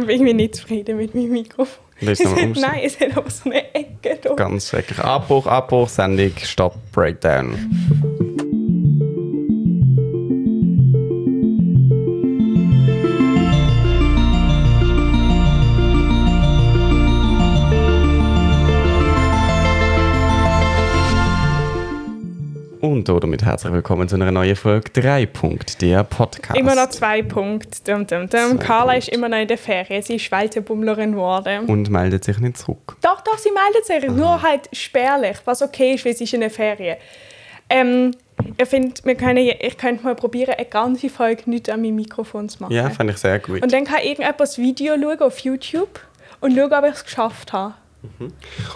bin irgendwie nicht zufrieden mit meinem Mikrofon. Es hat, nein, es hat aber so eine Ecke da. Ganz schrecklich. Abbruch, Abbruch, Sendung, Stopp, Breakdown. Und damit herzlich willkommen zu einer neuen Folge 3 Punkt, der Podcast. Immer noch zwei Punkte. Dum, dum, dum. Carla ist immer noch in der Ferien. Sie ist Weltenbummlerin geworden. Und meldet sich nicht zurück. Doch, doch, sie meldet sich. Nur halt spärlich, was okay ist, weil sie ist in der Ferien. Ähm, ich finde, wir können, ich könnte mal probieren, eine ganze Folge nicht an meinem Mikrofon zu machen. Ja, fand ich sehr gut. Und dann kann irgendjemand das Video schauen auf YouTube und schauen, ob ich es geschafft habe.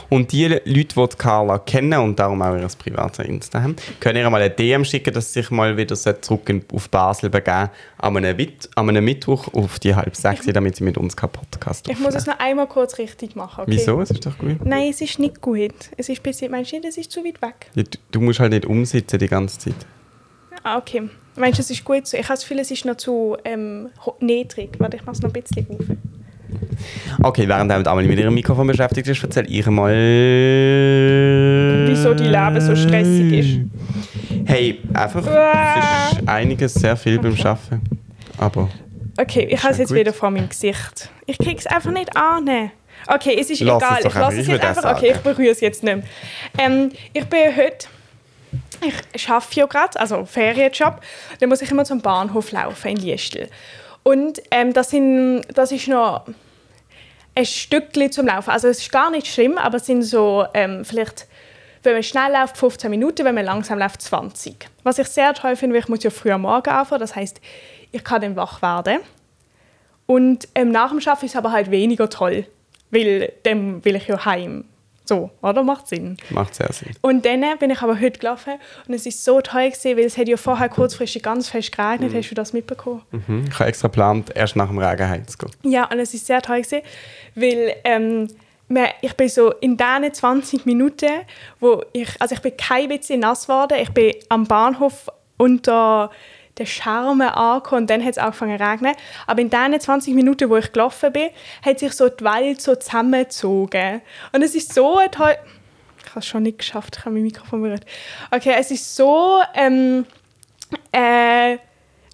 Und die Leute, die Carla kennen und darum auch ihr privates Insta haben, können ihr mal eine DM schicken, dass sie sich mal wieder zurück in, auf Basel begeben an einem, Wit an einem Mittwoch auf die halb sechs, damit sie mit uns keinen Podcast Ich muss es noch einmal kurz richtig machen. Okay? Wieso? Es ist doch gut. Nein, es ist nicht gut. Es ist bis meinst du nicht, es ist zu weit weg? Ja, du, du musst halt nicht umsitzen die ganze Zeit. Ah, okay. Meinst du, es ist gut so? Ich habe das Gefühl, es ist noch zu ähm, niedrig. Warte, ich mache es noch ein bisschen auf. Okay, während damit Amelie mit ihrem Mikrofon beschäftigt ist, erzähl ich mal... Wieso die Leben so stressig ist. Hey, einfach, es ist einiges, sehr viel beim Arbeiten. Aber Okay, ich habe es jetzt gut. wieder vor meinem Gesicht. Ich kriege es einfach nicht an. Okay, es ist Lass es egal. doch Ich lasse es jetzt einfach. Okay, ich berühre es jetzt nicht mehr. Ähm, ich bin heute... Ich arbeite ja gerade, also Ferienjob. Dann muss ich immer zum Bahnhof laufen in Liestel. Und ähm, das, sind, das ist noch ein Stückchen zum Laufen. Also es ist gar nicht schlimm, aber es sind so ähm, vielleicht, wenn man schnell läuft, 15 Minuten, wenn man langsam läuft, 20. Was ich sehr toll finde, weil ich muss ja früh am Morgen anfangen, das heißt, ich kann dann wach werden. Und ähm, nach dem Arbeiten ist es aber halt weniger toll, weil dann will ich ja heim. So, oder? Macht Sinn. macht sehr Sinn. Und dann bin ich aber heute gelaufen und es ist so toll gewesen, weil es hat ja vorher kurzfristig ganz fest geregnet. Hast du das mitbekommen? Mhm. Ich habe extra geplant, erst nach dem Regen heimzugehen. Ja, und es ist sehr toll gewesen, weil ähm, ich bin so in diesen 20 Minuten, wo ich, also ich bin kein bisschen nass geworden, ich bin am Bahnhof unter der Charme angekommen und dann hat es angefangen zu regnen. Aber in diesen 20 Minuten, wo ich gelaufen bin, hat sich so die Welt so zusammengezogen. Und es ist so ein toll... Ich habe es schon nicht geschafft, ich habe mein Mikrofon berührt. Okay, es ist so... Ähm, äh,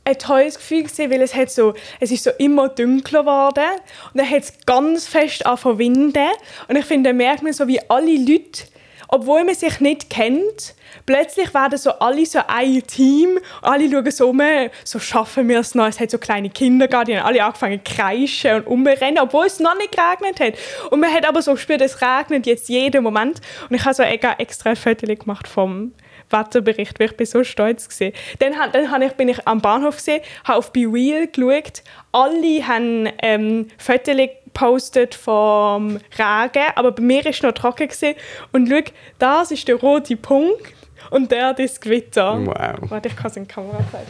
ein tolles Gefühl gewesen, weil es hat so, es ist so immer dunkler geworden und dann hat es ganz fest angefangen winden und ich finde, da merkt man so, wie alle Leute, obwohl man sich nicht kennt, plötzlich werden so alle so ein Team, alle schauen so um, so schaffen wir es noch, es hat so kleine Kinder gehabt, die haben alle angefangen zu kreischen und umrennen, obwohl es noch nicht geregnet hat. Und man hat aber so gespürt, es regnet jetzt jeden Moment und ich habe so ex- extra Foto gemacht vom Wetterbericht, weil ich bin so stolz gewesen. Dann, dann han ich, bin ich am Bahnhof gesehen, habe auf BeReal geschaut. Alle haben ähm, Fotos gepostet vom Regen, aber bei mir war es noch trocken. Gewesen. Und schau, das ist der rote Punkt und der das Gewitter. Wow. Warte, ich kann es in die Kamera zeigen.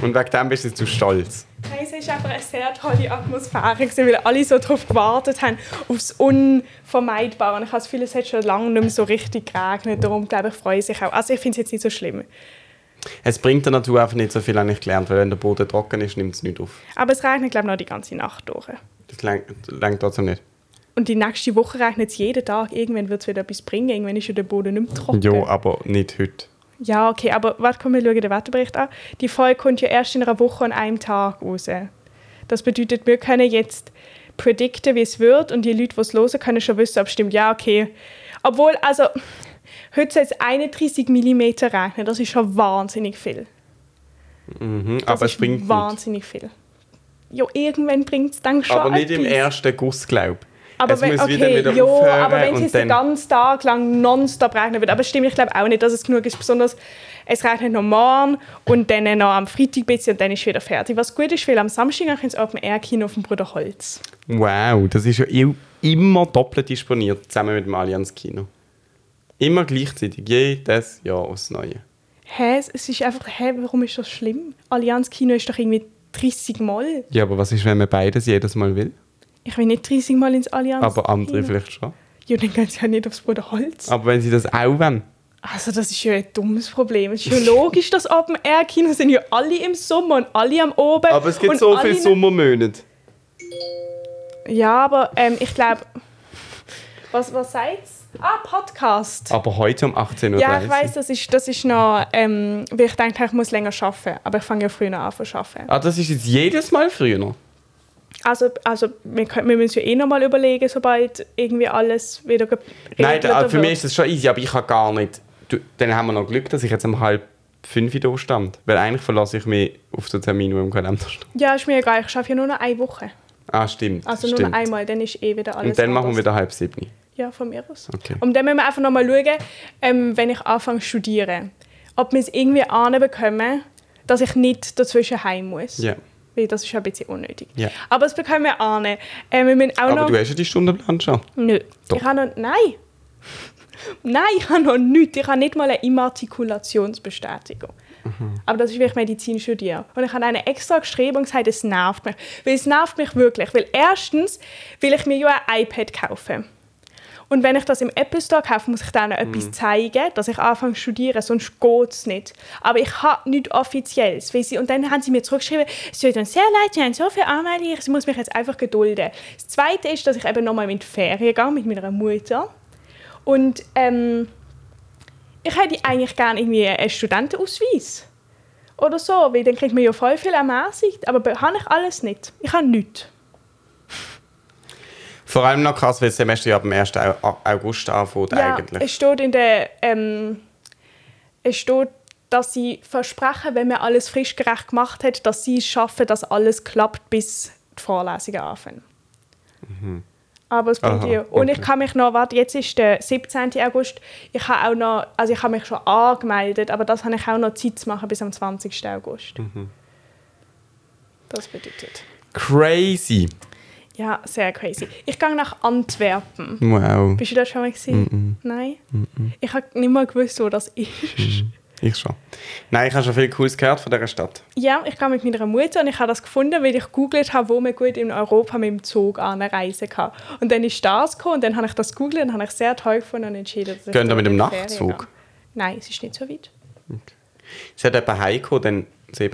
Und wegen dem bist du zu stolz. Nein, es war einfach eine sehr tolle Atmosphäre, gewesen, weil alle so darauf gewartet haben, aufs Unvermeidbare. Und ich habe das Gefühl, es hat schon lange nicht mehr so richtig geregnet. Darum glaube ich, freue ich sich auch. Also ich finde es jetzt nicht so schlimm. Es bringt der Natur einfach nicht so viel, habe ich gelernt, weil wenn der Boden trocken ist, nimmt es nicht auf. Aber es regnet, glaube ich, noch die ganze Nacht durch. Das längt trotzdem nicht. Und die nächste Woche regnet es jeden Tag. Irgendwann wird es wieder etwas bringen. Irgendwann ist ja der Boden nicht mehr trocken. Ja, aber nicht heute. Ja, okay, aber warte, komm, wir schauen den Wetterbericht an. Die Folge kommt ja erst in einer Woche an einem Tag raus. Das bedeutet, wir können jetzt predikten, wie es wird und die Leute, die es hören, können schon wissen, ob es stimmt. Ja, okay. Obwohl, also, heute soll es 31 mm regnen. Das ist schon wahnsinnig viel. Mhm, aber es bringt wahnsinnig viel. Ja, irgendwann bringt es dann schon Aber nicht im ersten Guss, glaube ich. Aber es wenn, muss okay, wieder, wieder aufhören aber wenn es jetzt den ganzen Tag lang nonstop regnen wird, aber stimmt, ich glaube auch nicht, dass es genug ist, besonders es regnet noch morgen und dann noch am Freitag ein bisschen und dann ist es wieder fertig. Was gut ist, weil am Samstag ich ins Open Air Kino auf dem Bruder Holz. Wow, das ist ja immer doppelt disponiert, zusammen mit dem Allianz Kino. Immer gleichzeitig, jedes Jahr aufs Neue. Hä, es ist einfach, hä, warum ist das schlimm? Allianz Kino ist doch irgendwie 30 Mal. Ja, aber was ist, wenn man beides jedes Mal will? Ich will nicht 30 Mal ins Allianz Aber andere Kino. vielleicht schon. Ja, dann gehen sie ja nicht aufs Bruder Holz. Aber wenn sie das auch wollen, Also das ist ja ein dummes Problem. Es ist ja logisch, dass Open Air Kinos sind ja alle im Sommer und alle am Oben. Aber es gibt so viele Sommermonate. Ja, aber ähm, ich glaube... Was, was sagt's? Ah, Podcast. Aber heute um 18.30 Uhr. Ja, ich weiß, das ist, das ist noch, ähm, weil ich denke, ich muss länger arbeiten. Aber ich fange ja früher an zu arbeiten. Ah, das ist jetzt jedes Mal früher. Also, also wir, können, wir müssen ja eh noch mal überlegen, sobald irgendwie alles wieder Nein, da, für mich wird. ist das schon easy, aber ich habe gar nicht. Du, dann haben wir noch Glück, dass ich jetzt um halb fünf da stand. Weil eigentlich verlasse ich mich auf den Termin, der im Kalender steht. Ja, ist mir egal. Ich arbeite ja nur noch eine Woche. Ah, stimmt. Also stimmt. nur noch einmal, dann ist eh wieder alles Und dann machen wir anders. wieder halb sieben. Ja, von mir aus. Okay. Und dann müssen wir einfach noch mal schauen, ähm, wenn ich anfange zu studieren, ob wir es irgendwie anbekommen, dass ich nicht dazwischen heim muss. Ja. Weil das ist ein bisschen unnötig. Ja. Aber das bekommen wir an. Äh, wir müssen auch Aber noch... du hast ja die Stundenplan schon. Nö. Doch. Ich habe noch... Nein. Nein, ich habe noch nichts. Ich habe nicht mal eine Immatrikulationsbestätigung. Aber das ist, weil ich Medizin studiere. Und ich habe eine extra geschrieben und gesagt, es nervt mich. Weil es nervt mich wirklich. Weil erstens will ich mir ja ein iPad kaufen. Und wenn ich das im Apple Store kaufe, muss ich dann noch etwas zeigen, dass ich anfange zu studieren, sonst geht es nicht. Aber ich habe nichts Offizielles. Weil sie, und dann haben sie mir zurückgeschrieben, es tut uns sehr leid, Sie haben so viel Anmeldungen, ich muss mich jetzt einfach gedulden. Das Zweite ist, dass ich eben nochmal in die Ferien gehe mit meiner Mutter. Und ähm, ich hätte eigentlich gerne irgendwie einen Studentenausweis. Oder so, weil dann kriegt man ja voll viel ermäßigt. Aber be- habe ich alles nicht. Ich habe nichts. Vor allem noch krass, weil das Semester ja ab dem 1. Au- August anfängt Ja, eigentlich. es steht in der... Ähm, es steht, dass sie versprechen, wenn man alles frischgerecht gemacht hat, dass sie es schaffen, dass alles klappt, bis die Vorlesungen anfangen. Aber es bringt Mhm. Ja. Und ich kann mich noch, warte, jetzt ist der 17. August, ich habe auch noch, also ich habe mich schon angemeldet, aber das habe ich auch noch Zeit zu machen bis am 20. August. Mhm. Das bedeutet. Crazy. Ja, sehr crazy. Ich gehe nach Antwerpen. Wow. Bist du da schon mal gesehen? Nein? Ich habe nicht mal gewusst, wo das ist. Ich schon. Nein, ich habe schon viel Cooles gehört von dieser Stadt. Ja, ich gehe mit meiner Mutter und ich habe das gefunden, weil ich gegoogelt habe, wo man gut in Europa mit dem Zug anreisen kann. Und dann ist das gekommen und dann habe ich das gegoogelt und habe ich sehr toll gefunden und entschieden, dass ich Gehen da dort mit dem Nachtzug? Nein, es ist nicht so weit. Es hat jemand heimgekommen, dann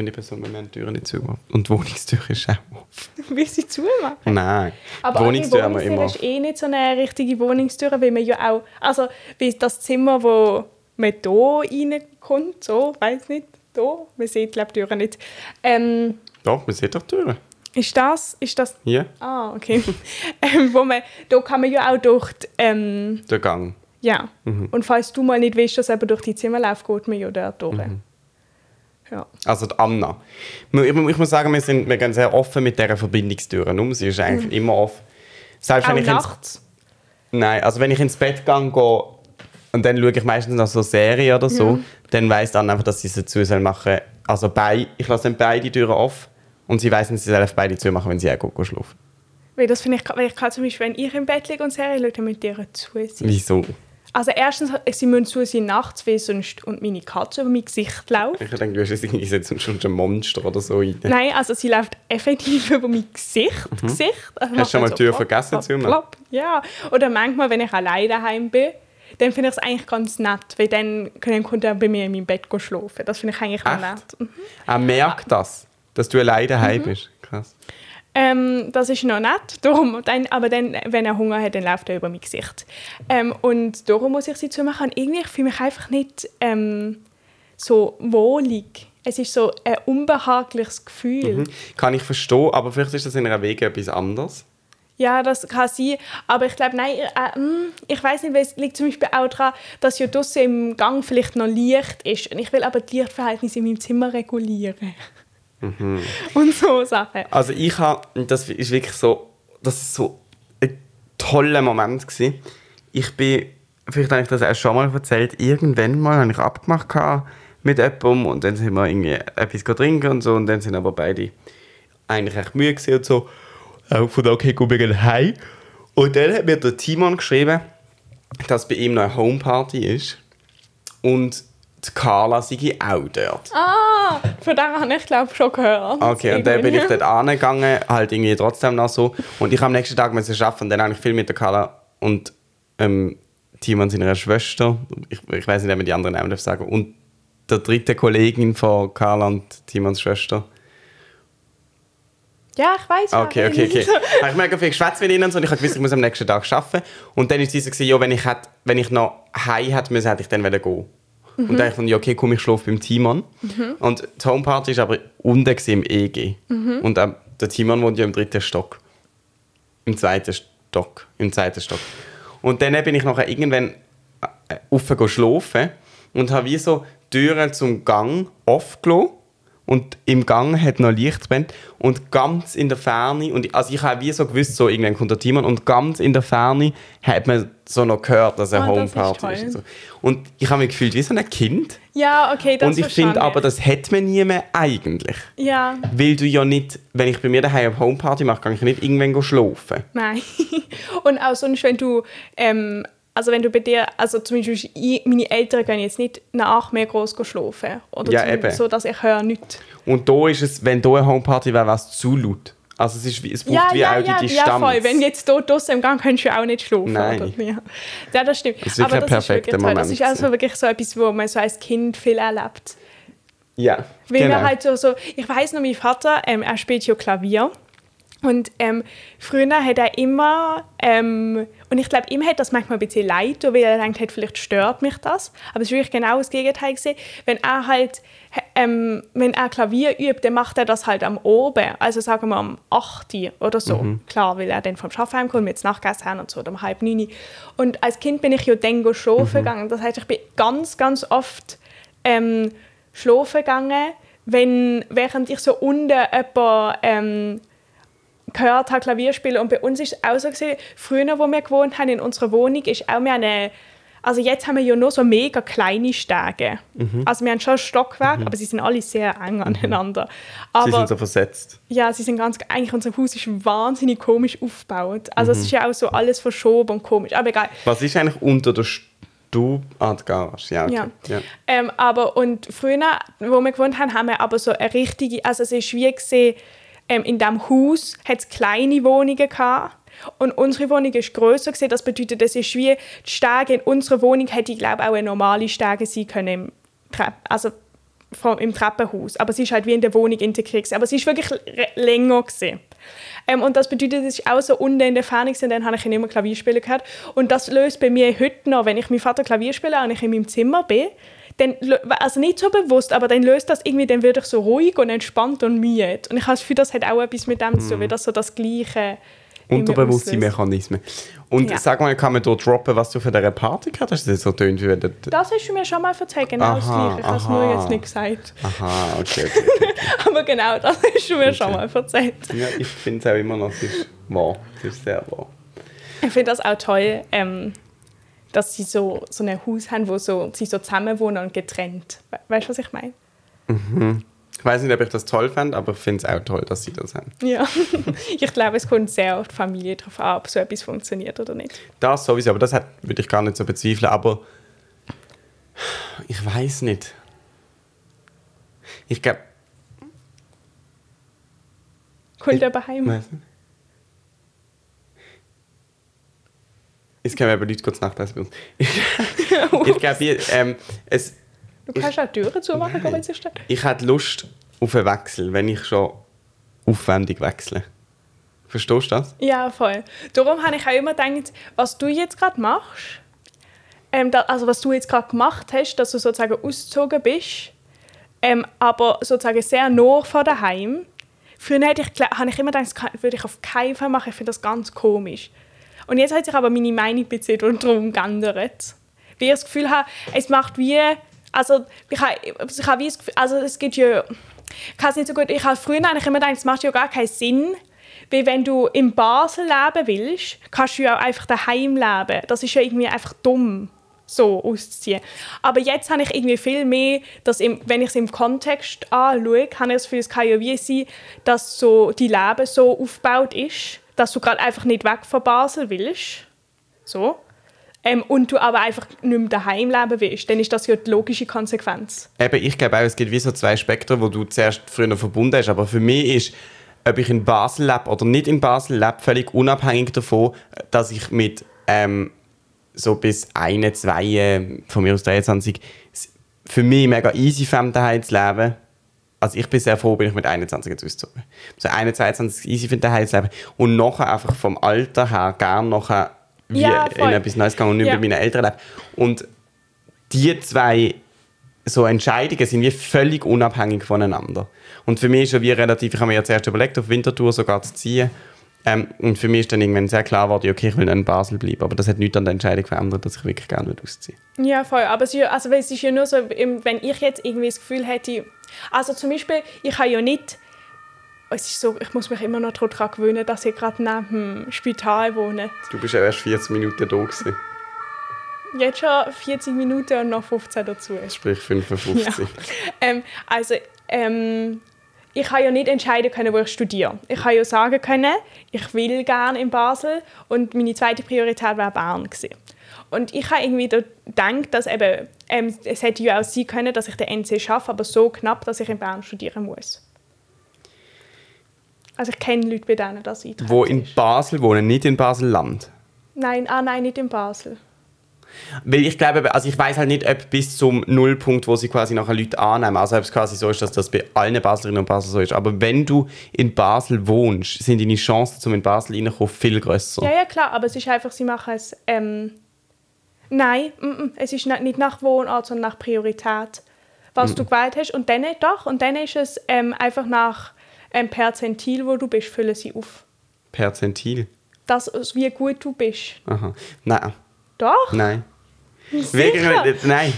die Person, wenn man die Türen nicht zugemacht Und die Wohnungstür ist auch offen. Will sie zumachen? Nein, Aber die Wohnungstür haben wir immer ist eh nicht so eine richtige Wohnungstür, weil man ja auch, also wie das Zimmer, wo man hier reinkommt, so, weiß nicht, hier, man sieht glaube die Türen nicht. Ähm, Doch, man sieht doch die Türen. ist das, ist das, Hier, ah, okay, ähm, wo man, da kann man ja auch durch die, ähm, der Gang. ja, Mhm. und falls du mal nicht willst, dass eben durch die Zimmer läuft, geht man ja dort durch. Mhm. Ja. Also die Anna. Ich, ich muss sagen, wir, sind, wir gehen sehr offen mit dieser Verbindungstür um. Sie ist eigentlich immer offen. Selbst Mhm. Auch wenn ich ins? Nein, also wenn ich ins Bett gehe gehe und dann schaue ich meistens nach so Serie oder so, dann weiss dann einfach, dass sie es zu soll machen. Also bei, ich lasse dann beide Türen offen und sie weiss, sie soll beide zu machen, wenn sie auch schlafen. Weil das finde ich, weil ich kann zum Beispiel, wenn ich im Bett liege und Serie schaue, dann mit dir zu sein. Wieso? Also erstens, sie müssen zu sein nachts, weil sonst und meine Katze über mein Gesicht läuft. Ich denke, du hast jetzt irgendwie jetzt schon ein Monster oder so rein. Nein, also sie läuft effektiv über mein Gesicht. Gesicht. Also Mhm. Hast du schon mal die Tür plopp, vergessen plopp, zu machen? plopp. Ja. Oder manchmal, wenn ich alleine daheim bin, dann finde ich es eigentlich ganz nett, weil dann dann kommt er bei mir in meinem Bett schlafen. Das finde ich eigentlich Echt? nett. Mhm. Er merkt das, dass du alleine daheim bist. Krass. Ähm, das ist noch nett, darum, dann, aber dann, wenn er Hunger hat, dann läuft er über mein Gesicht. Ähm, und darum muss ich sie zumachen. Und irgendwie fühle ich mich einfach nicht ähm, so wohlig. Es ist so ein unbehagliches Gefühl. Mhm. Kann ich verstehen, aber vielleicht ist das in einer Wege etwas anderes. Ja, das kann sein. Aber ich glaube, nein, äh, mm, ich weiß nicht, weil es liegt zum Beispiel auch daran, dass ja draussen im Gang vielleicht noch Licht ist. Und ich will aber die Lichtverhältnisse in meinem Zimmer regulieren. Und so Sachen. Also ich habe, das ist wirklich so, das ist so ein toller Moment gewesen. Ich bin, vielleicht habe ich das auch schon mal erzählt, irgendwann mal habe ich abgemacht mit jemandem und dann sind wir irgendwie etwas trinken und so und dann sind aber beide eigentlich recht müde gewesen und so. Auch von da, okay, gut, wir gehen heim. Und dann hat mir der Timon geschrieben, dass bei ihm noch eine Homeparty ist und die Carla sei auch dort. Ah, von dem habe ich glaube schon gehört. Okay, und dann bin ich dort angegangen, halt irgendwie trotzdem noch so. Und ich habe am nächsten Tag müssen arbeiten und dann habe ich viel mit der Carla und ähm, Timon seiner Schwester, ich, ich weiß nicht, ob man die anderen Namen darf sagen, und der dritte Kollegin von Carla und Timons Schwester. Ja, ich weiß. Okay, okay, okay. habe ich mega viel geschwätzt mit ihnen und ich habe gewusst, ich muss am nächsten Tag arbeiten. Und dann war sie so, ja, wenn ich, hätte, wenn ich noch heim hätte müssen, hätte ich dann gehen wollen. Mhm. Und dann dachte ich, ja, okay, komm, ich schlafe beim Timon. Mhm. Und die Homeparty war aber unten im EG. Mhm. Und ähm, der Timon wohnt ja im dritten Stock. Im zweiten Stock. Im zweiten Stock. Und dann bin ich nachher irgendwann äh, rauf schlafen und habe wie so Türen zum Gang aufgelassen und im Gang hat noch Licht brennt und ganz in der Ferne und also ich habe wie so gewusst so irgendwann kommt der Timon und ganz in der Ferne hat man so noch gehört dass er oh, Homeparty ist, ist und, so. und ich habe mich gefühlt wie so ein Kind. Ja okay das und ich finde aber das hat man nie mehr eigentlich. Ja. Weil du ja nicht wenn ich bei mir daheim eine Homeparty mache kann ich nicht irgendwann schlafen. Nein. Und auch sonst wenn du ähm, also wenn du bei dir, also zum Beispiel ich, meine Eltern gehen jetzt nicht nach mehr groß schlafen. Oder ja, eben. so, dass ich höre nichts. Und da ist es, wenn da eine Homeparty wäre, wäre es zu laut. Also es, ist, es braucht ja, wie ja, auch die ja, Distanz. Ja, voll. Wenn jetzt hier draußen im Gang könntest du auch nicht schlafen. Nein. Oder? Ja. das stimmt. Das ist wirklich Aber ein perfekter Moment. Das ist also wirklich so etwas, wo man so als Kind viel erlebt. Ja, Weil genau. halt so, so ich weiß noch, mein Vater, ähm, er spielt ja Klavier. Und ähm, früher hat er immer, ähm, und ich glaube, ihm hat das manchmal ein bisschen leid, weil er denkt, vielleicht stört mich das. Aber es ist wirklich genau das Gegenteil gesehen. Wenn er halt, ähm, wenn er Klavier übt, dann macht er das halt am Oben, also sagen wir am 8. oder so. Mhm. Klar, weil er dann vom Schaffen heimkommt, mit Nachgessen haben und so, oder um halb 9. Und als Kind bin ich ja dann schlafen mhm. gegangen. Das heißt, ich bin ganz, ganz oft ähm, schlafen gegangen, wenn, während ich so unten jemand, ähm, gehört habe, Klavier spielen. Und bei uns ist es auch so, gewesen, früher, wo wir gewohnt haben, in unserer Wohnung, ist auch mehr eine also jetzt haben wir ja nur so mega kleine Stege. Mhm. Also wir haben schon Stockwerk, mhm. aber sie sind alle sehr eng mhm. aneinander. Aber, sie sind so versetzt. Ja, sie sind ganz, eigentlich unser Haus ist wahnsinnig komisch aufgebaut. Also mhm. es ist ja auch so alles verschoben und komisch, aber egal. Was ist eigentlich unter der Stube? Ah, die Garage, ja. Okay. ja. ja. Ähm, aber und früher, wo wir gewohnt haben, haben wir aber so eine richtige, also es ist wie gesehen, ähm, in diesem Haus hat es kleine Wohnungen gehabt. Und unsere Wohnung ist grösser gewesen. Das bedeutet, das ist wie die Stege in unserer Wohnung hätte ich glaube auch eine normale Stege sein können im Trepp, also vom, im Treppenhaus. Aber sie ist halt wie in der Wohnung integriert. Aber sie ist wirklich länger gewesen. Ähm, und das bedeutet, es ist auch so unten in der Ferne gewesen, dann habe ich immer Klavier spielen gehört. Und das löst bei mir heute noch, wenn ich meinen Vater Klavier spiele und ich in meinem Zimmer bin, dann, also nicht so bewusst, aber dann löst das irgendwie, dann wird ich so ruhig und entspannt und müde. Und ich habe das Gefühl, das hat auch etwas mit dem zu tun, mhm. weil das so das Gleiche Unterbewusste Mechanismen. Und ja. sag mal, kann man hier droppen, was du für eine Party gehabt hast? Das so tönt wie Das hast du mir schon mal erzählt, genau aha, das Gleiche. Ich habe es nur jetzt nicht gesagt. Aha, okay, okay, okay. aber genau, das hast du mir okay. schon mal erzählt. Ja, ich finde es auch immer noch, es ist wahr. Es ist sehr wahr. Ich finde das auch toll, ähm, dass sie so, so ein Haus haben, wo so, sie so zusammen wohnen und getrennt. Weißt du, was ich meine? Mhm. Ich weiß nicht, ob ich das toll fände, aber ich finde es auch toll, dass sie das haben. Ja, ich glaube, es kommt sehr auf die Familie drauf an, ob so etwas funktioniert oder nicht. Das sowieso, aber das würde ich gar nicht so bezweifeln. Aber ich weiß nicht. Ich glaube. Kommt er heim? Weiß nicht. Es können aber Leute kurz nachlesen bei uns. ich glaube, ähm, es. Du kannst auch Türen zumachen, wenn es ist. Ich hätte Lust auf einen Wechsel, wenn ich schon aufwendig wechsle. Verstehst du das? Ja, voll. Darum habe ich auch immer gedacht, was du jetzt gerade machst, ähm, da, also was du jetzt gerade gemacht hast, dass du sozusagen ausgezogen bist, ähm, aber sozusagen sehr nah von daheim. Früher hätte ich, habe ich immer gedacht, das würde ich auf keinen Fall machen. Ich finde das ganz komisch. Und jetzt hat sich aber meine Meinung ein bisschen darum geändert. Weil ich das Gefühl habe, es macht wie, also ich habe, ich habe wie das Gefühl, also es gibt ja, ich kann es nicht so gut, ich habe früher eigentlich immer gedacht, es macht ja gar keinen Sinn, weil wenn du in Basel leben willst, kannst du ja auch einfach daheim leben. Das ist ja irgendwie einfach dumm so auszuziehen. Aber jetzt habe ich irgendwie viel mehr, dass im, wenn ich es im Kontext anschaue, habe ich das Gefühl, es kann ja wie sein, dass so die Leben so aufgebaut ist, dass du gerade einfach nicht weg von Basel willst. So. Ähm, und du aber einfach nicht mehr daheim leben willst, dann ist das ja die logische Konsequenz. Eben, ich glaube auch, es gibt wie so zwei Spektren, wo du zuerst früher verbunden hast. Aber für mich ist, ob ich in Basel lebe oder nicht in Basel lebe, völlig unabhängig davon, dass ich mit ähm, so bis 1, 2, äh, von mir aus 23, s- für mich mega easy fand, daheim zu leben. Also ich bin sehr froh, bin ich mit 21 jetzt ausgezogen. So 21, 22 easy finde, daheim zu leben. Und nachher einfach vom Alter her gern nachher wie Ja, in etwas Neues gegangen und nicht Ja. mit meinen Eltern leben. Und die zwei so Entscheidungen sind wie völlig unabhängig voneinander. Und für mich ist ja wie relativ, ich habe mir ja zuerst überlegt, auf Winterthur sogar zu ziehen. Ähm, und für mich ist dann irgendwann sehr klar geworden, okay, ich will in Basel bleiben. Aber das hat nichts an der Entscheidung verändert, dass ich wirklich gerne will ausziehen Ja, voll. Aber es ist ja, also, es ist ja nur so, wenn ich jetzt irgendwie das Gefühl hätte, also zum Beispiel, ich habe ja nicht, es ist so, ich muss mich immer noch daran gewöhnen, dass ich gerade neben dem Spital wohne. Du bist ja erst 40 Minuten da gewesen, Jetzt schon 40 Minuten und noch 15 dazu. sprich 55. Ähm, also, ähm, ich habe ja nicht entscheiden können, wo ich studiere. Ich habe ja sagen können, ich will gerne in Basel und meine zweite Priorität wäre Bern gewesen. Und ich habe irgendwie da gedacht, dass eben, ähm, es hätte ja auch sein können, dass ich den NC schaffe, aber so knapp, dass ich in Bern studieren muss. Also ich kenne Leute, bei denen das eintritt. Wo in Basel wohnen, nicht in Basel-Land. Nein, ah nein, nicht in Basel. Weil ich glaube, also ich weiß halt nicht, ob bis zum Nullpunkt, wo sie quasi nachher Leute annehmen, also ob es quasi so ist, dass das bei allen Baslerinnen und Basel so ist. Aber wenn du in Basel wohnst, sind deine Chancen, zum in Basel reinzukommen, viel grösser. Ja, ja, klar, aber es ist einfach, sie machen es. Ähm, nein, mm, mm, es ist nicht nach Wohnort, sondern nach Priorität, was du gewählt hast. Und dann doch, und dann ist es ähm, einfach nach ähm, Perzentil, wo du bist, füllen sie auf. Perzentil. Das, wie gut du bist. Aha. Nein, Doch, nein. Wirklich, nicht. nein.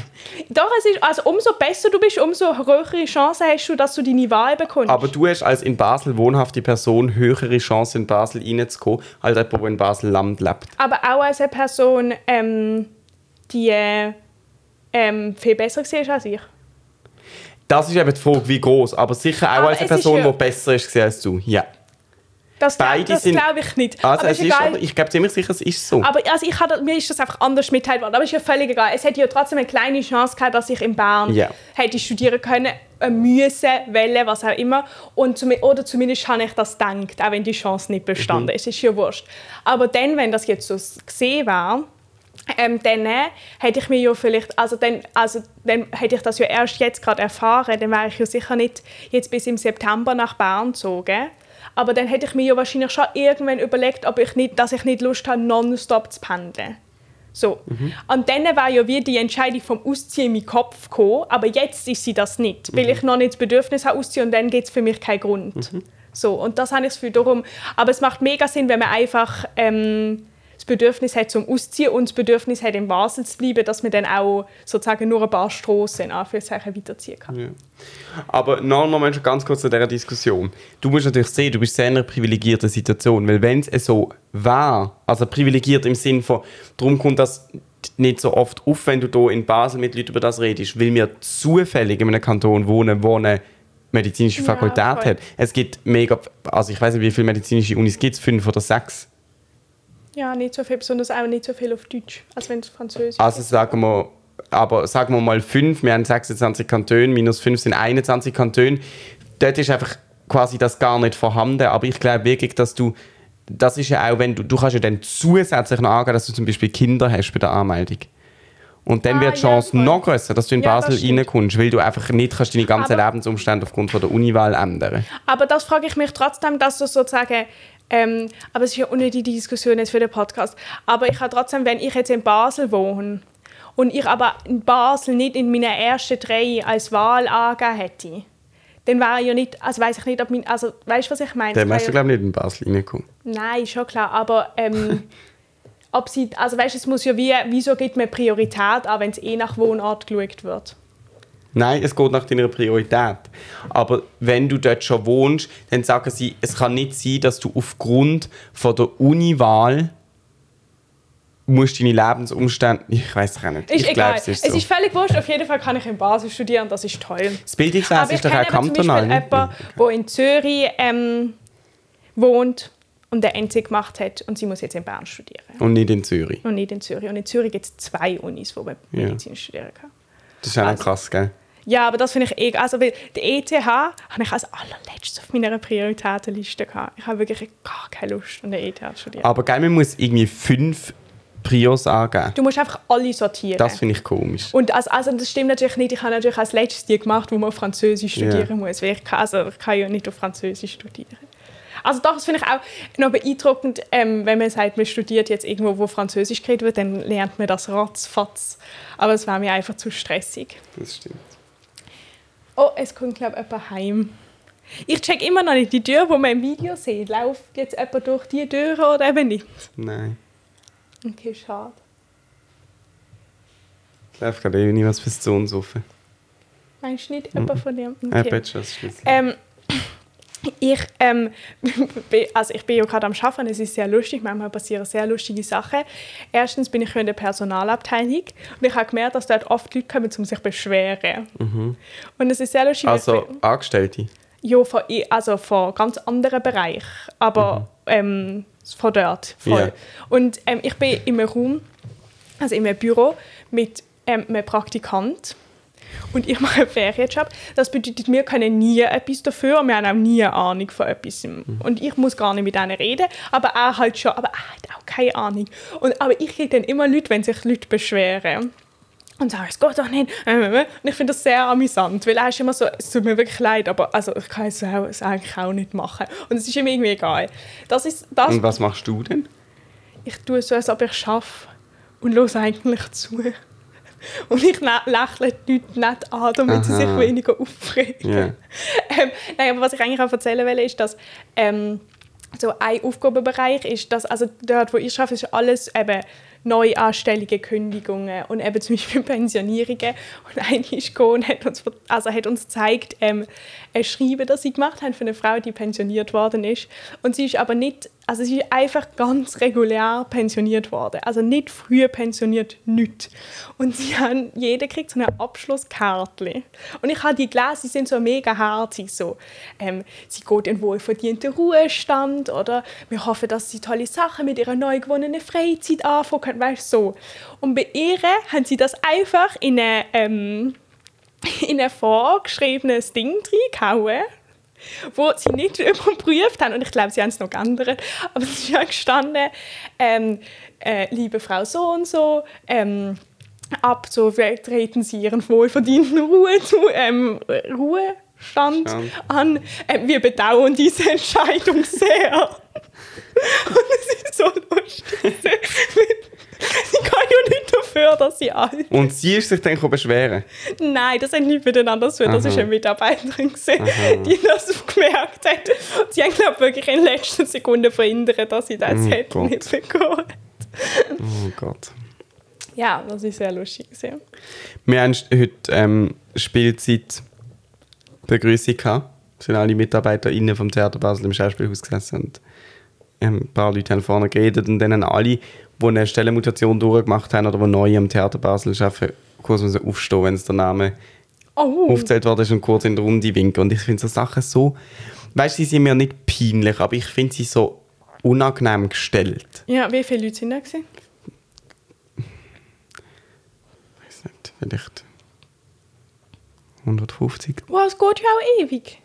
Doch, es ist, also umso besser du bist, umso höhere Chancen hast du, dass du deine Wahl bekommst. Aber du hast als in Basel wohnhafte Person höhere Chancen, in Basel reinzukommen, als jemand, der in Basel-Land lebt. aber auch als eine Person, ähm, die äh, ähm, viel besser war als ich. Das ist eben die Frage, wie groß. Aber sicher auch Aber als eine Person, ja- die besser ist gewesen als du. Ja. Das, Beide das sind- glaube ich nicht. Also aber es ist, aber ich glaube ziemlich sicher, es ist so. Aber also ich hatte, mir ist das einfach anders mitgeteilt worden. Aber ist ja völlig egal. Es hätte ja trotzdem eine kleine Chance gehabt, dass ich in Bern Ja. hätte studieren können, äh, müssen, wollen, was auch immer. Und zum, oder zumindest habe ich das gedacht, auch wenn die Chance nicht bestanden Mhm. ist. ist ja wurscht. Aber dann, wenn das jetzt so gesehen wäre, ähm, dann äh, hätte ich mir ja vielleicht, also dann, also dann hätte ich das ja erst jetzt gerade erfahren, dann wäre ich ja sicher nicht jetzt bis im September nach Bern gezogen. Aber dann hätte ich mir ja wahrscheinlich schon irgendwann überlegt, ob ich nicht, dass ich nicht Lust habe, nonstop zu pendeln. So. Und dann war ja wie die Entscheidung vom Ausziehen in meinen Kopf gekommen, aber jetzt ist sie das nicht, weil ich noch nicht das Bedürfnis habe, auszuziehen und dann gibt es für mich keinen Grund. So, und das habe ich Gefühl darum. Aber es macht mega Sinn, wenn man einfach ähm, Bedürfnis hat zum Ausziehen und das Bedürfnis hat, in Basel zu bleiben, dass man dann auch sozusagen nur ein paar Strassen in Anführungszeichen weiterziehen kann. Ja. Aber noch noch mal schon ganz kurz zu dieser Diskussion. Du musst natürlich sehen, du bist sehr in einer privilegierten Situation, weil wenn es so war, also privilegiert im Sinn von, darum kommt das nicht so oft auf, wenn du hier in Basel mit Leuten über das redest, weil wir zufällig in einem Kanton wohnen, wo eine medizinische Ja, Fakultät voll. hat. Es gibt mega, also ich weiß nicht, wie viele medizinische Unis gibt es, fünf oder sechs. Ja, nicht so viel, besonders auch nicht so viel auf Deutsch, als wenn es Französisch Also sagen wir, aber sagen wir mal 5, wir haben 26 Kantone, minus 5 sind 21 Kantone. Dort ist einfach quasi das gar nicht vorhanden. Aber ich glaube wirklich, dass du, das ist ja auch, wenn du, du kannst ja dann zusätzlich noch angeben, dass du zum Beispiel Kinder hast bei der Anmeldung. Und dann Ah, wird die ja, Chance voll. noch größer, dass du in Ja, Basel reinkommst, weil du einfach nicht kannst deine ganzen Aber- Lebensumstände aufgrund von der Uniwahl ändern. Aber das frage ich mich trotzdem, dass du sozusagen, ähm, aber es ist ja ohne die Diskussion jetzt für den Podcast, aber ich habe trotzdem, wenn ich jetzt in Basel wohne und ich aber in Basel nicht in meinen ersten drei als Wahl angegeben hätte, dann wäre ja nicht, also weiß ich nicht, ob mein, also weißt du, was ich meine? Dann wärst du, glaube ich, nicht in Basel reingekommen. Nein, schon klar, aber ähm, ob sie, also weißt du, es muss ja wie, wieso gibt man Priorität an, wenn es eh nach Wohnort geschaut wird? Nein, es geht nach deiner Priorität. Aber wenn du dort schon wohnst, dann sagen sie, es kann nicht sein, dass du aufgrund von der Uniwahl musst deine Lebensumstände, ich weiß auch nicht, Ist ich egal. glaube, es ist es so. ist völlig wurscht. Auf jeden Fall kann ich in Basel studieren, das ist toll. das Bildungswesen ich ist doch kenne auch kantonal. Beispiel ne? jemanden, der in Zürich ähm, wohnt und der NC gemacht hat und sie muss jetzt in Bern studieren. Und nicht in Zürich. Und nicht in Zürich. Und in Zürich gibt es zwei Unis, wo man Ja. Medizin studieren kann. Das ist auch Also- krass, gell? Ja, aber das finde ich eh, also weil die ETH habe ich als allerletztes auf meiner Prioritätenliste gehabt. Ich habe wirklich gar keine Lust, an der ETH zu studieren. Aber gell, man muss irgendwie fünf Prios angeben. Du musst einfach alle sortieren. Das finde ich komisch. Und also, also das stimmt natürlich nicht. Ich habe natürlich als letztes die gemacht, wo man auf Französisch studieren Ja. muss. Weil ich kann, also ich kann ja nicht auf Französisch studieren. Also doch, das finde ich auch noch beeindruckend, ähm, wenn man sagt, man studiert jetzt irgendwo, wo Französisch geredet wird, dann lernt man das ratzfatz. Aber es war mir einfach zu stressig. Das stimmt. Oh, es kommt, glaube ich, jemand heim. Ich check immer noch nicht die Tür, wo man im Video sieht. Läuft jetzt jemand durch die Tür oder eben nicht? Nein. Okay, schade. Ich laufe gerade eh niemals bis zu uns offen. Meinst du nicht jemand von dem? Okay. Äh, Bachelor-Schlüssel. Ähm, ich, ähm, bin- also ich bin ja gerade am Arbeiten, es ist sehr lustig, manchmal passieren sehr lustige Sachen. Erstens bin ich in der Personalabteilung und ich habe gemerkt, dass dort oft Leute kommen, um sich zu beschweren. Und es ist sehr lustig. Also Angestellte. ja, von, also von ganz anderen Bereich, aber ähm, von dort voll. Ja. Und ähm, ich bin in einem Raum, also in einem Büro mit ähm, einem Praktikant und ich mache einen Ferienjob. Das bedeutet, wir können nie etwas dafür und wir haben auch nie eine Ahnung von etwas. Und ich muss gar nicht mit denen reden, aber er halt schon, aber er hat auch keine Ahnung. Und, aber ich kriege dann immer Leute, wenn sich Leute beschweren. Und sage, es geht doch nicht. Und ich finde das sehr amüsant, weil er ist immer so, es tut mir wirklich leid, aber also, ich kann es, auch, es eigentlich auch nicht machen. Und es ist ihm irgendwie egal. Das ist das, Und was machst du denn? ich tue so, als ob ich schaffe und höre eigentlich zu. Und ich lä- lächle die Leute nicht an, damit sie Aha. sich weniger aufregen. Ja. Ähm, nein, aber was ich eigentlich auch erzählen will, ist, dass ähm, so ein Aufgabenbereich ist, dass also dort, wo ich arbeite, ist alles eben Neuanstellungen, Kündigungen und eben zum Beispiel Pensionierungen. Und eine ist gekommen und hat uns, also hat uns gezeigt, ähm, ein Schreiben, das sie gemacht haben für eine Frau, die pensioniert worden ist. Und sie ist aber nicht, also sie ist einfach ganz regulär pensioniert worden. Also nicht früh pensioniert, nicht. Und sie haben, jeder kriegt so eine Abschlusskarte. Und ich habe die gelesen, sie sind so mega herzig. So, ähm, sie geht in wohlverdienten Ruhestand oder wir hoffen, dass sie tolle Sachen mit ihrer neu gewonnenen Freizeit anfangen können. Weißt du, so. Und bei ihr haben sie das einfach in eine, ähm, in ein vorgeschriebenes Ding reingehauen wo sie nicht überprüft haben. Und ich glaube, sie haben es noch geändert. Aber es ist ja gestanden, ähm, äh, liebe Frau so und so, ähm, ab so treten Sie Ihren wohlverdienten Ruhe zu, ähm, Ruhestand Stand. an. Ähm, wir bedauern diese Entscheidung sehr. Und es ist so lustig. sie kann ja nicht dafür, dass sie alt. Und sie ist sich dann beschweren. Nein, das hat nicht miteinander zu tun. Das ist eine Mitarbeiterin, gewesen, die das gemerkt hat. Und sie haben, glaube ich, wirklich in letzter Sekunde verhindert, dass sie das Oh hätte Gott. nicht bekommen. Oh Gott. Ja, das ist sehr lustig. gewesen. Wir haben heute ähm, Spielzeit Begrüßung gehabt. Es sind alle MitarbeiterInnen vom Theater Basel im Schauspielhaus gesessen und ähm, ein paar Leute haben vorne geredet und dann haben alle, die eine Stellenmutation durchgemacht haben oder die neu am Theater Basel arbeiten, kurz müssen aufstehen, wenn es der Name Oh, aufgezählt worden ist und kurz in der Runde winken. Und ich finde so Sachen so, weißt du, sie sind mir nicht peinlich, aber ich finde sie so unangenehm gestellt. ja, wie viele Leute sind da? Gewesen? Ich weiß nicht, vielleicht 150? Wow, es geht ja auch ewig.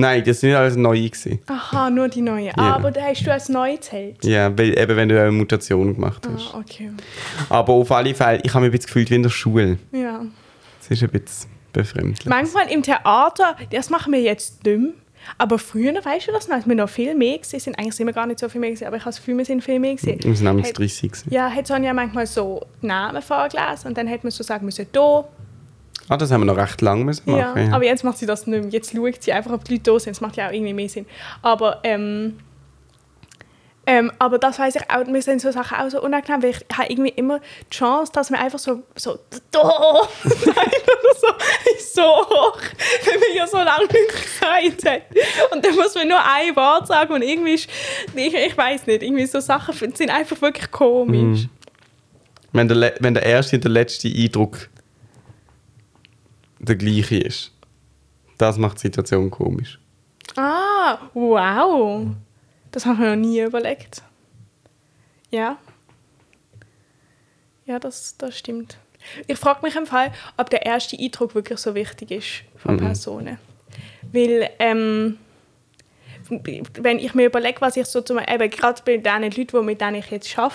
Nein, das sind alles neue gewesen. Aha, nur die neue. Ah, aber da hast du als neu gezählt. Ja, weil, eben wenn du eine Mutation gemacht hast. Ah, okay. Aber auf alle Fälle, ich habe mich ein bisschen gefühlt wie in der Schule. Ja. Es ist ein bisschen befremdlich. Manchmal im Theater, das machen wir jetzt dumm. Aber früher, weißt du das noch, als wir noch viel mehr gesehen sind, eigentlich sind wir gar nicht so viel mehr gesehen, aber ich habe das Gefühl, wir sind viel mehr gesehen. Wir sind nämlich Hat- 30 gewesen. Ja, hat Sonja manchmal so die Namen vorgelesen und dann hätte man so sagen müssen, da. Ah, das haben wir noch recht lang müssen Ja, machen. Ja, aber jetzt macht sie das nicht mehr. Jetzt schaut sie einfach, ob die Leute da sind. Das macht ja auch irgendwie mehr Sinn. Aber, ähm, ähm, aber das weiß ich auch, mir sind so Sachen auch so unangenehm, weil ich habe irgendwie immer die Chance, dass man einfach so, so, da, so, so hoch, wenn man ja so lange nicht gesagt hat. Und dann muss man nur ein Wort sagen und irgendwie ist, ich, ich weiß nicht, irgendwie so Sachen sind einfach wirklich komisch. wenn, der, wenn der erste und der letzte Eindruck der gleiche ist, das macht die Situation komisch. Ah, wow. Das habe ich mir noch nie überlegt. Ja. Ja, das, das stimmt. Ich frage mich im Fall, ob der erste Eindruck wirklich so wichtig ist von Mhm. Personen. Weil, ähm, wenn ich mir überlege, was ich so zum eben gerade bei den Leuten, die mit denen ich jetzt arbeite,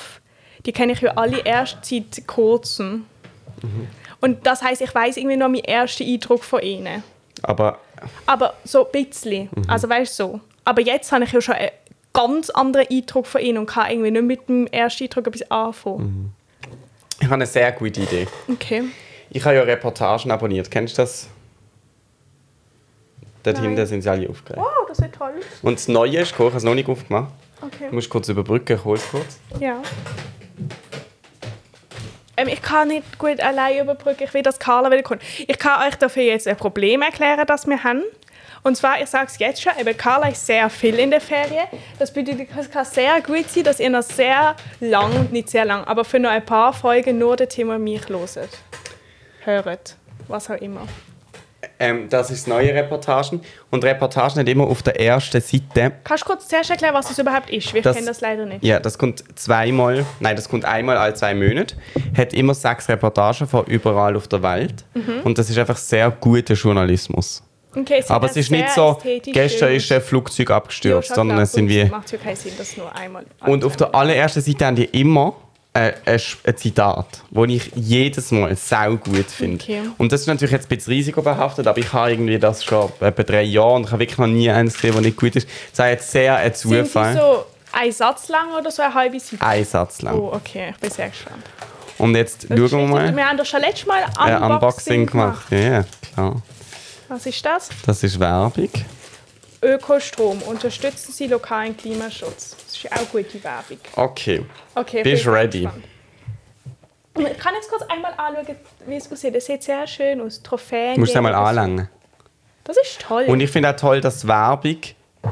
die kenne ich ja alle erst seit kurzem. Und das heißt, ich weiß irgendwie noch meinen ersten Eindruck von ihnen. Aber Aber so ein bisschen. Also weißt du so. Aber jetzt habe ich ja schon einen ganz anderen Eindruck von ihnen und kann irgendwie nicht mit dem ersten Eindruck etwas anfangen. ich habe eine sehr gute Idee. Okay. Ich habe ja Reportagen abonniert. Kennst du das? Dort Nein. hinten sind sie alle aufgeregt. Oh, das ist toll. Und das Neue ist, gekommen, ich habe es noch nicht aufgemacht. Okay. Du musst kurz überbrücken, ich hole es kurz. Ja. Ähm, ich kann nicht gut allein überbrücken. Ich will, dass Carla wieder kommt. Ich kann euch dafür jetzt ein Problem erklären, das wir haben. Und zwar, ich sage es jetzt schon, eben Carla ist sehr viel in der Ferien. Das bedeutet, es kann sehr gut sein, dass ihr noch sehr lang, nicht sehr lang, aber für noch ein paar Folgen nur das Thema mich hört. Hört. Was auch immer. Ähm, das ist das neue Reportagen. Und Reportagen hat immer auf der ersten Seite. Kannst du kurz zuerst erklären, was das überhaupt ist? Wir Das- kennen das leider nicht. Ja, das kommt zweimal, nein, das kommt einmal alle zwei Monate. Hat immer sechs Reportagen von überall auf der Welt. Mhm. Und das ist einfach sehr guter Journalismus. Okay, es Aber es ist nicht so, gestern ist ein Flugzeug Ja, abgestürzt, schon sondern es sind wie. macht ja keinen Sinn, dass nur einmal. Und auf der allerersten Seite haben die immer äh, ein, Zitat, das ich jedes Mal sau gut finde. Okay. Und das ist natürlich jetzt ein bisschen risikobehaftet, aber ich habe irgendwie das schon etwa drei Jahre und ich habe wirklich noch nie eins gesehen, das nicht gut ist. Das ist jetzt sehr ein Sind Zufall. so ein Satz lang oder so eine halbe Seite? Ein Satz lang. Oh, okay, ich bin sehr gespannt. Und jetzt schauen wir mal. Wir haben doch schon letztes Mal Ein Unboxing, Unboxing gemacht. Ja, ja, klar. Was ist das? Das ist Werbung. Ökostrom. Unterstützen Sie lokalen Klimaschutz. Ist auch gute Werbung. Okay. Okay, Bist ready? gespannt. Ich kann jetzt kurz einmal anschauen, wie es aussieht. Das sieht sehr schön aus. Trophäen. Du musst es einmal anlangen. Das ist toll. Und ich finde auch toll, dass Werbung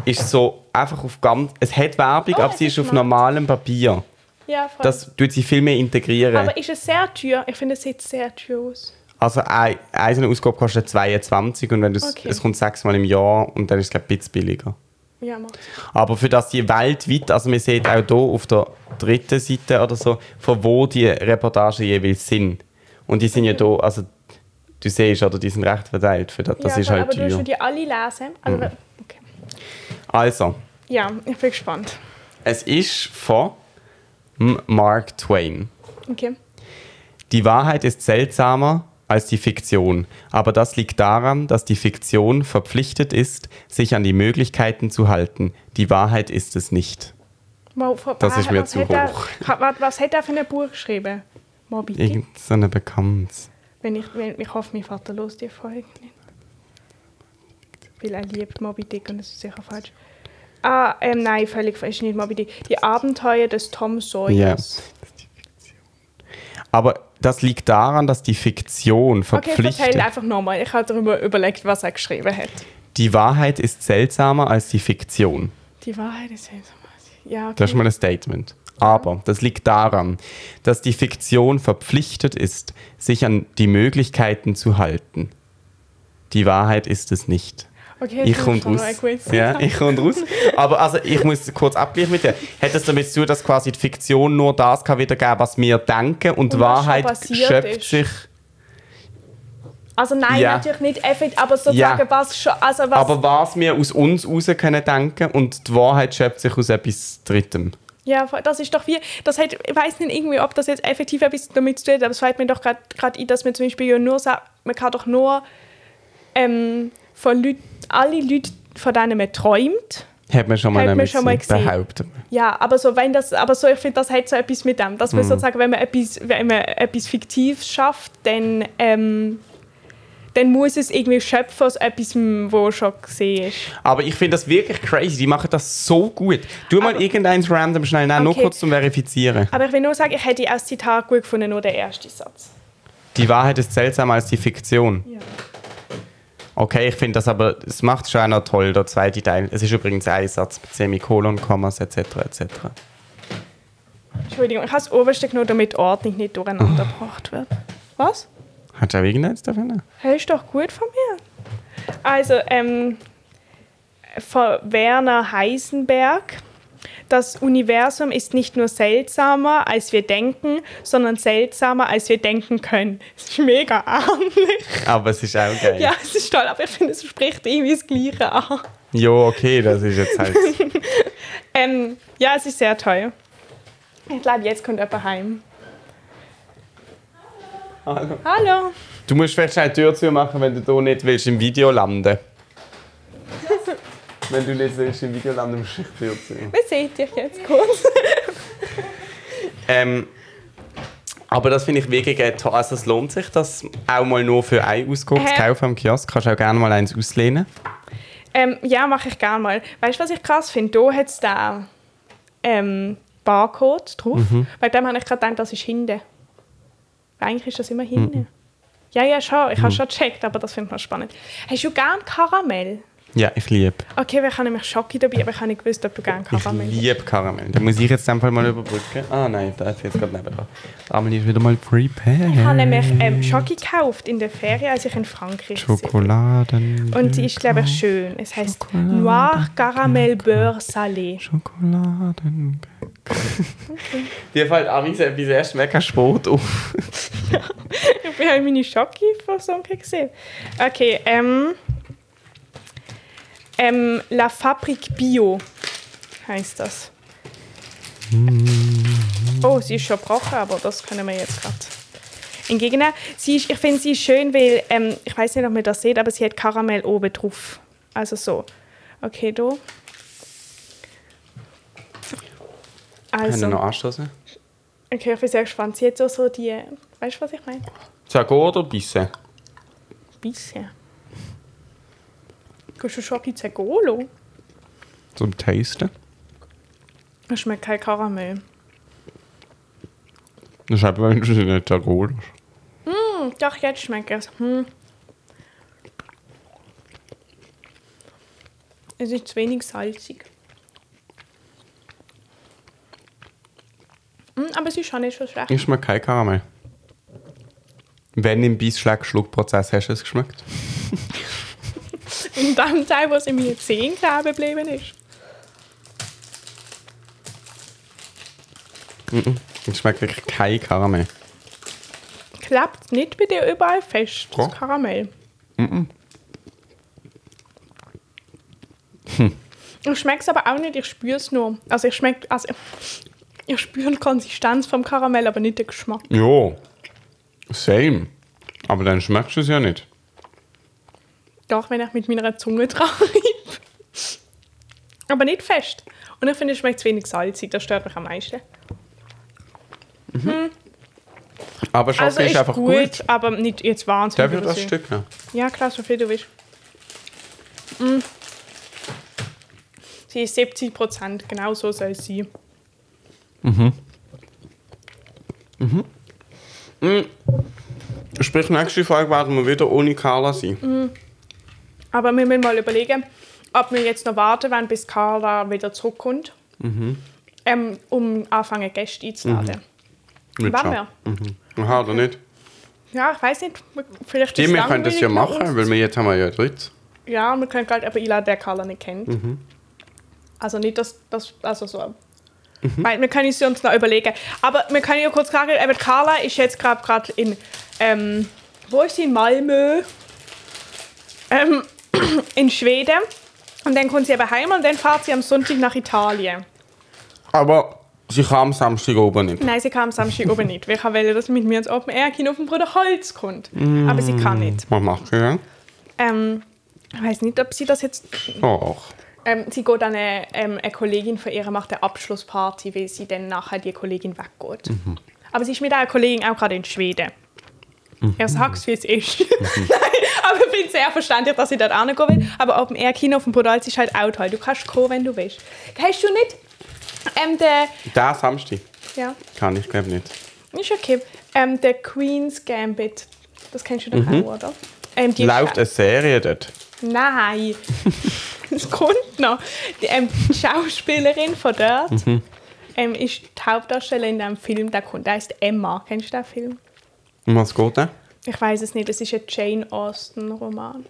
ist so einfach auf ganz. Es hat Werbung, Oh, aber es sie ist auf normalem Papier. ja, voll. Das tut sie viel mehr integrieren. Aber ist es sehr teuer? Ich finde, es sieht sehr teuer aus. also ein, eine eine Ausgabe kostet 22 und wenn Okay. es kommt sechsmal im Jahr und dann ist es glaub ich, ein bisschen billiger. Ja, macht. Aber für das die weltweit, also man sieht auch hier auf der dritten Seite oder so, von wo die Reportagen jeweils sind. Und die sind ja hier, also du siehst, oder die sind recht verteilt. Für das, das ja, ist halt aber du teuer. hast die alle lesen. Also, okay. Also, Ja, ich bin gespannt. es ist von Mark Twain. Okay. Die Wahrheit ist seltsamer als die Fiktion, aber das liegt daran, dass die Fiktion verpflichtet ist, sich an die Möglichkeiten zu halten. Die Wahrheit ist es nicht. Vor- Das ist mir was zu er- hoch. Ha- Was, hat er für ein Buch geschrieben? Moby. Irgend so eine Bekanntes. Wenn ich, wenn, ich hoffe, mein Vater los die Folge nicht. Weil er liebt Moby Dick und das ist sicher falsch. Ah, ähm, nein, völlig falsch. Nicht Moby Dick. Die Abenteuer des Tom Sawyers. Aber das liegt daran, dass die Fiktion Okay, verpflichtet. erzähl einfach nochmal. Ich habe darüber überlegt, was er geschrieben hat. die Wahrheit ist seltsamer als die Fiktion. Die Wahrheit ist seltsam. Ja, okay. Das ist mal ein Statement. Aber das liegt daran, dass die Fiktion verpflichtet ist, sich an die Möglichkeiten zu halten. Die Wahrheit ist es nicht. Okay Ich komme raus. Ja, ich komme raus. Aber also, ich muss kurz abgleichen mit dir. Hat das damit zu tun, dass quasi die Fiktion nur das kann wiedergeben, was wir denken und, Und Wahrheit schöpft ist. sich. Also nein, Ja. natürlich nicht effektiv, aber sozusagen Ja. was schon. Also was, Aber was wir aus uns raus können denken und die Wahrheit schöpft sich aus etwas Drittem. Ja, das ist doch wie, das hat, ich weiß nicht irgendwie, ob das jetzt effektiv etwas damit zu tun hat, aber es fällt mir doch gerade ein, dass man zum Beispiel ja nur sagt, man kann doch nur ähm, von Leuten, alle Leute, von denen man träumt, Hat man schon mal, Hat man schon mal gesehen. behauptet. ja, aber so, wenn das, aber so, ich finde, das hat so etwas mit dem, dass man sozusagen, wenn man etwas, wenn man etwas Fiktives schafft, dann, ähm, dann muss es irgendwie schöpfen aus etwas, wo schon gesehen ist. Aber ich finde das wirklich crazy. Die machen das so gut. Tu mal Aber- irgendeins random schnell nur Okay. kurz zum Verifizieren. Aber ich will nur sagen, ich hätte auch das Zitat gut gefunden, nur der erste Satz. Die Wahrheit ist seltsamer als die Fiktion. Ja. Okay, ich finde das aber, es macht schon auch noch toll, der zweite Teil. Es ist übrigens ein Satz mit Semikolon, Kommas etc. etc. Entschuldigung, ich habe das oberste genommen, damit Ordnung nicht durcheinander gebracht wird. Was? Hat du auch irgendeins davon? Hey, ist doch gut von mir. Also, ähm, von Werner Heisenberg. Das Universum ist nicht nur seltsamer, als wir denken, sondern seltsamer, als wir denken können. Das ist mega ärmlich. Aber es ist auch geil. Ja, es ist toll, aber ich finde, es spricht irgendwie das Gleiche an. Jo, okay, das ist jetzt halt. Ähm, ja, es ist sehr toll. Ich glaube, jetzt kommt jemand heim. Hallo. Hallo. Du musst vielleicht schnell die Tür zu machen, wenn du hier nicht willst im Video landen. Wenn du nicht willst im Video du die Tür zu. Wie seht ihr jetzt kurz? Ähm, aber das finde ich wirklich toll. Also es lohnt sich, das auch mal nur für einen Ausguck zu kaufen am Kiosk. Kannst auch gerne mal eins auslehnen. ähm, ja, mache ich gerne mal. Weißt du, was ich krass finde? Hier hat es den ähm, Barcode drauf. Bei dem habe ich gerade gedacht, das ist hinten. Eigentlich ist das immer hinten. Ja, ja, schon. Ich habe schon gecheckt, aber das finde ich noch spannend. Hast du gern Karamell? Ja, ich liebe. Okay, wir haben nämlich Schoki dabei, aber ich habe nicht gewusst, ob du gern Ich Karamell hast. liebe Karamell. Da muss ich jetzt einfach mal überbrücken. Ah nein, da ist jetzt gerade nebenan. Amelie ist wieder mal prepared. Ich habe nämlich ähm, Schoki gekauft in der Ferien, als ich in Frankreich war. Schokoladen. Und sie ist, glaube ich, schön. Es heißt Noir Caramel Beurre Salé. Schokoladen. Dir fällt Amis etwas erst mega Sport auf. Ich habe meine Schoki versunken gesehen. Okay, ähm, ähm, La Fabrique Bio heißt das. Oh, sie ist schon gebrochen, aber das können wir jetzt gerade. Sie ist, ich finde sie schön, weil, ähm, ich weiß nicht, ob ihr das seht, aber sie hat Karamell oben drauf. Also so. Okay, da. Können Also, wir noch anstoßen? okay, ich bin sehr gespannt. Sie hat so, so die, weißt du, was ich meine? Zago oder Bisse? Bisschen. Schoki Zegolo? Zum Tasten. Das schmeckt kein Karamell. Das ist eben, wenn du sie nicht hast. Hm, doch, jetzt schmeckt es. Hm. Es ist zu wenig salzig. Hm, aber es ist schon nicht so schlecht. Ich schmecke kein Karamell. Wenn im Bissschlag-Schluckprozess hast du es geschmeckt? In dem Teil, wo es in meinen Zähnen kleben geblieben ist. Es schmeckt wirklich kein Karamell. Klappt nicht bei dir überall fest, das Doch. Karamell. Ich schmecke es aber auch nicht, ich spüre es nur. Also ich schmecke, also ich spüre die Konsistenz vom Karamell, aber nicht den Geschmack. Ja, same. Aber dann schmeckst du es ja nicht. Doch, wenn ich mit meiner Zunge dran reibe. Aber nicht fest. Und ich finde, es schmeckt zu wenig salzig, das stört mich am meisten. Aber Schoki Also ist ist einfach gut, gut. aber nicht jetzt wahnsinnig. Darf ich das übersehen. Stück noch? Ja, klar, so viel du willst. Mm. Sie ist 70 Prozent, genau so soll es sein. Sprich, nächste Folge werden wir wieder ohne Carla sein. Aber wir müssen mal überlegen, ob wir jetzt noch warten wollen, bis Carla wieder zurückkommt, ähm, um anfangen Gäste einzuladen. Mit Wollen Schaf. Mhm. Aha, oder nicht? Ja, ich weiß nicht, vielleicht Stimmt, wir können das ja machen, weil wir jetzt haben wir ja dritt. Ja, und wir können halt aber einladen, der Carla nicht kennt. Also nicht, dass das, also so. Weil wir können es uns noch überlegen. Aber wir können ja kurz sagen, eben Carla ist jetzt gerade gerade in, ähm, wo ist sie? In Malmö. Ähm, in Schweden. Und dann kommt sie eben heim und dann fährt sie am Sonntag nach Italien. Aber sie kam am Samstag oben nicht. Nein, sie kam am Samstag oben nicht. Wir wollen, dass sie mit mir ins Open Air Kino vom Bruder Holz kommt. Aber sie kann nicht. Was macht sie denn? Ähm, ich weiß nicht, ob sie das jetzt Och. Ähm, sie geht an eine, ähm, eine Kollegin von ihr macht eine Abschlussparty, weil sie dann nachher die Kollegin weggeht. Aber sie ist mit einer Kollegin auch gerade in Schweden. Er sagt es, wie es ist. Nein, aber ich finde es sehr verständlich, dass sie dort hingehen will. Aber Open Air Kino von Podolz ist halt auch toll. Du kannst kommen, wenn du willst. Hast du nicht ähm, der... Der Samstag? Ja, Kann ich, glaube nicht. ist okay. Ähm, der Queen's Gambit. Das kennst du doch auch, oder? Ähm, Läuft eine Serie dort? Nein. Es kommt noch. Die, ähm, die Schauspielerin von dort ähm, ist die Hauptdarstellerin in diesem Film, der kommt. Der heißt Emma. Kennst du den Film? Um was geht denn? Ich weiß es nicht. Es ist ein Jane Austen-Roman.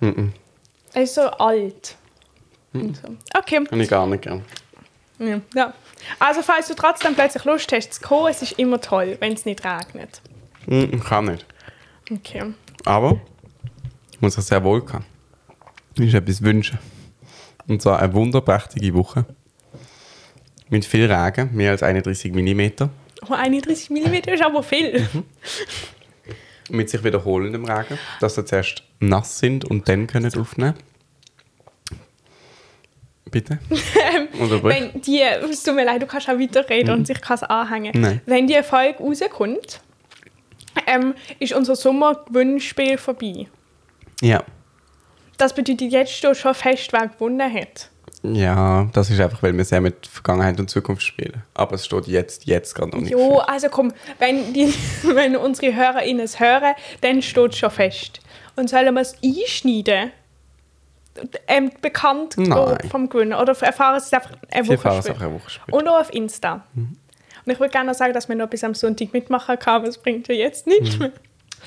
Er ist so alt. Und so. Okay. Kann ich gar nicht gern. Ja. ja. Also, falls du trotzdem plötzlich Lust hast zu kommen, es ist immer toll, wenn es nicht regnet. Hm, ich kann nicht. Okay. Aber ich muss es sehr wohl kann. Ich etwas wünschen. Und zwar eine wunderprächtige Woche. Mit viel Regen, mehr als 31 mm. Oh, 31 mm ist aber viel. Mit sich wiederholendem Regen, dass sie zuerst nass sind und dann können aufnehmen. Bitte? Wenn die, es tut mir leid, du kannst auch weiterreden und sich kann es anhängen. Nein. Wenn die Folge rauskommt, ähm, ist unser Sommergewinnspiel vorbei. Ja. Das bedeutet, jetzt schon fest, wer gewonnen hat. Ja, das ist einfach, weil wir sehr mit Vergangenheit und Zukunft spielen. Aber es steht jetzt, jetzt gerade noch nicht. Jo, fest. also komm, wenn, die, wenn unsere HörerInnen es hören, dann steht es schon fest. Und sollen wir es einschneiden? Ähm, bekannt vom Gewinner? Oder erfahren sie es einfach eine Woche erfahren es später? einfach eine Woche später. Und auch auf Insta. Und ich würde gerne noch sagen, dass wir noch bis am Sonntag mitmachen können, aber es bringt ja jetzt nichts mehr.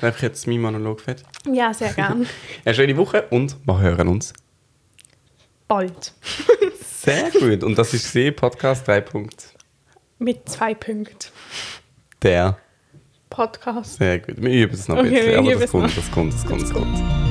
Einfach jetzt mein Monolog fertig. Ja, sehr gern. Eine schöne Woche und wir hören uns. Bald. Sehr gut. Und das ist sie, Podcast 3. Punkt. Mit zwei Punkten. Der. Podcast. Sehr gut. Wir üben es noch ein Okay, bisschen, wir aber das kommt, das kommt, das kommt, das kommt.